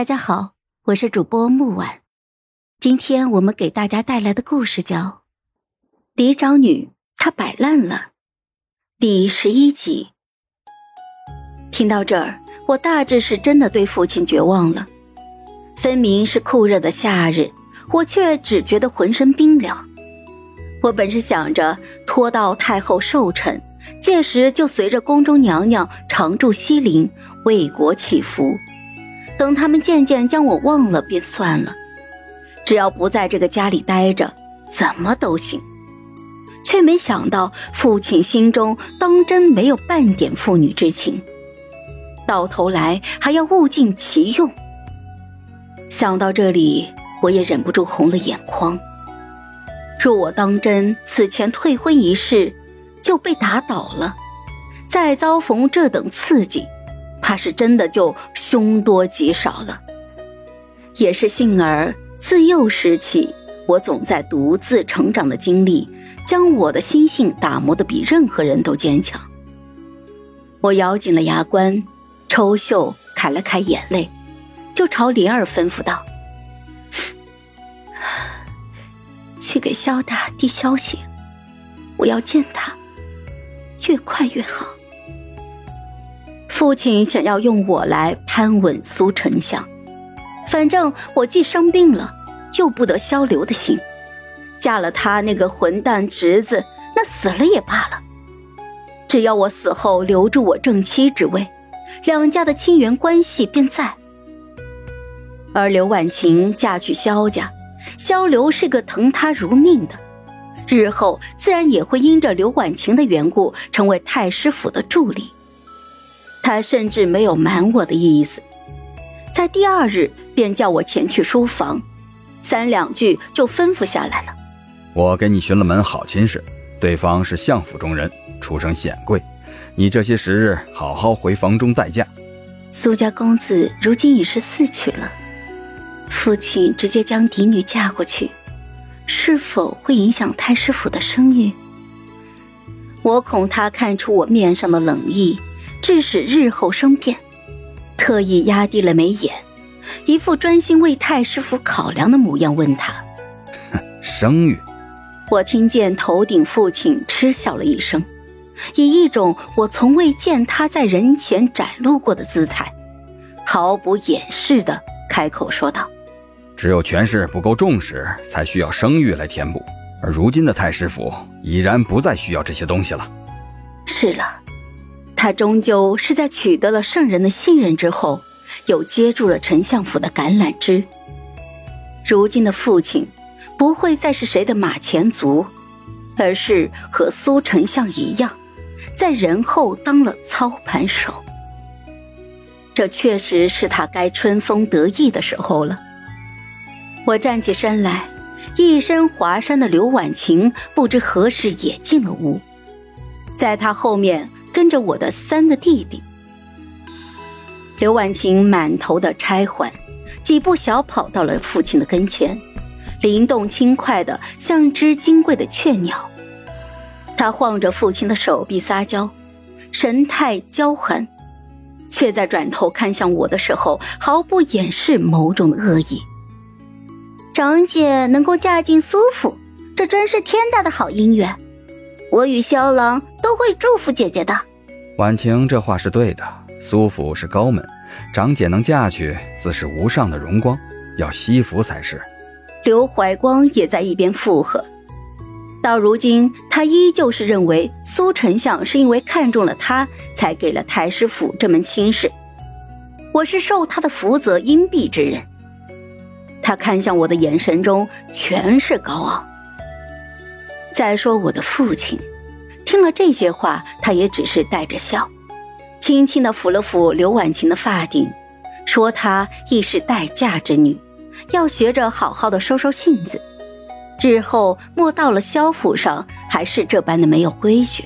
大家好，我是主播木婉。今天我们给大家带来的故事叫《嫡长女她摆烂了》第十一集。听到这儿，我大致是真的对父亲绝望了。分明是酷热的夏日，我却只觉得浑身冰凉。我本是想着拖到太后寿辰，届时就随着宫中娘娘常驻西陵，为国祈福。等他们渐渐将我忘了，便算了。只要不在这个家里待着，怎么都行。却没想到父亲心中当真没有半点父女之情，到头来还要物尽其用。想到这里，我也忍不住红了眼眶。若我当真此前退婚一事就被打倒了，再遭逢这等刺激，怕是真的就凶多吉少了。也是幸而自幼时起，我总在独自成长的经历，将我的心性打磨得比任何人都坚强。我咬紧了牙关，抽袖揩了揩眼泪，就朝灵儿吩咐道。去给萧大递消息，我要见他，越快越好。父亲想要用我来攀稳苏丞相，反正我既生病了，又不得萧刘的心，嫁了他那个混蛋侄子，那死了也罢了。只要我死后留住我正妻之位，两家的亲缘关系便在。而刘婉晴嫁去萧家。萧刘是个疼她如命的，日后自然也会因着刘婉晴的缘故成为太师府的助理。他甚至没有瞒我的意思，在第二日便叫我前去书房，三两句就吩咐下来了：“我给你寻了门好亲事，对方是相府中人，出身显贵，你这些时日好好回房中待嫁。”苏家公子如今已是四娶了。父亲直接将嫡女嫁过去，是否会影响太师府的声誉？我恐他看出我面上的冷意，致使日后生变，特意压低了眉眼，一副专心为太师府考量的模样，问他：“声誉？”我听见头顶父亲嗤笑了一声，以一种我从未见他在人前展露过的姿态，毫不掩饰的开口说道。只有权势不够重视，才需要声誉来填补。而如今的太师府已然不再需要这些东西了。是了，他终究是在取得了圣人的信任之后，又接住了丞相府的橄榄枝。如今的父亲，不会再是谁的马前卒，而是和苏丞相一样，在人后当了操盘手。这确实是他该春风得意的时候了。我站起身来，一身华衫的刘婉晴不知何时也进了屋，在她后面跟着我的三个弟弟。刘婉晴满头的钗环，几步小跑到了父亲的跟前，灵动轻快的像只金贵的雀鸟。她晃着父亲的手臂撒娇，神态娇憨，却在转头看向我的时候，毫不掩饰某种恶意。长姐能够嫁进苏府，这真是天大的好姻缘。我与萧郎都会祝福姐姐的。婉晴这话是对的，苏府是高门，长姐能嫁去，自是无上的荣光，要惜福才是。刘怀光也在一边附和。到如今，他依旧是认为苏丞相是因为看中了他，才给了太师府这门亲事。我是受他的福泽荫庇之人。他看向我的眼神中全是高傲。再说我的父亲，听了这些话，他也只是带着笑，轻轻的抚了抚刘婉晴的发顶，说她亦是待嫁之女，要学着好好的收收性子，日后莫到了萧府上还是这般的没有规矩。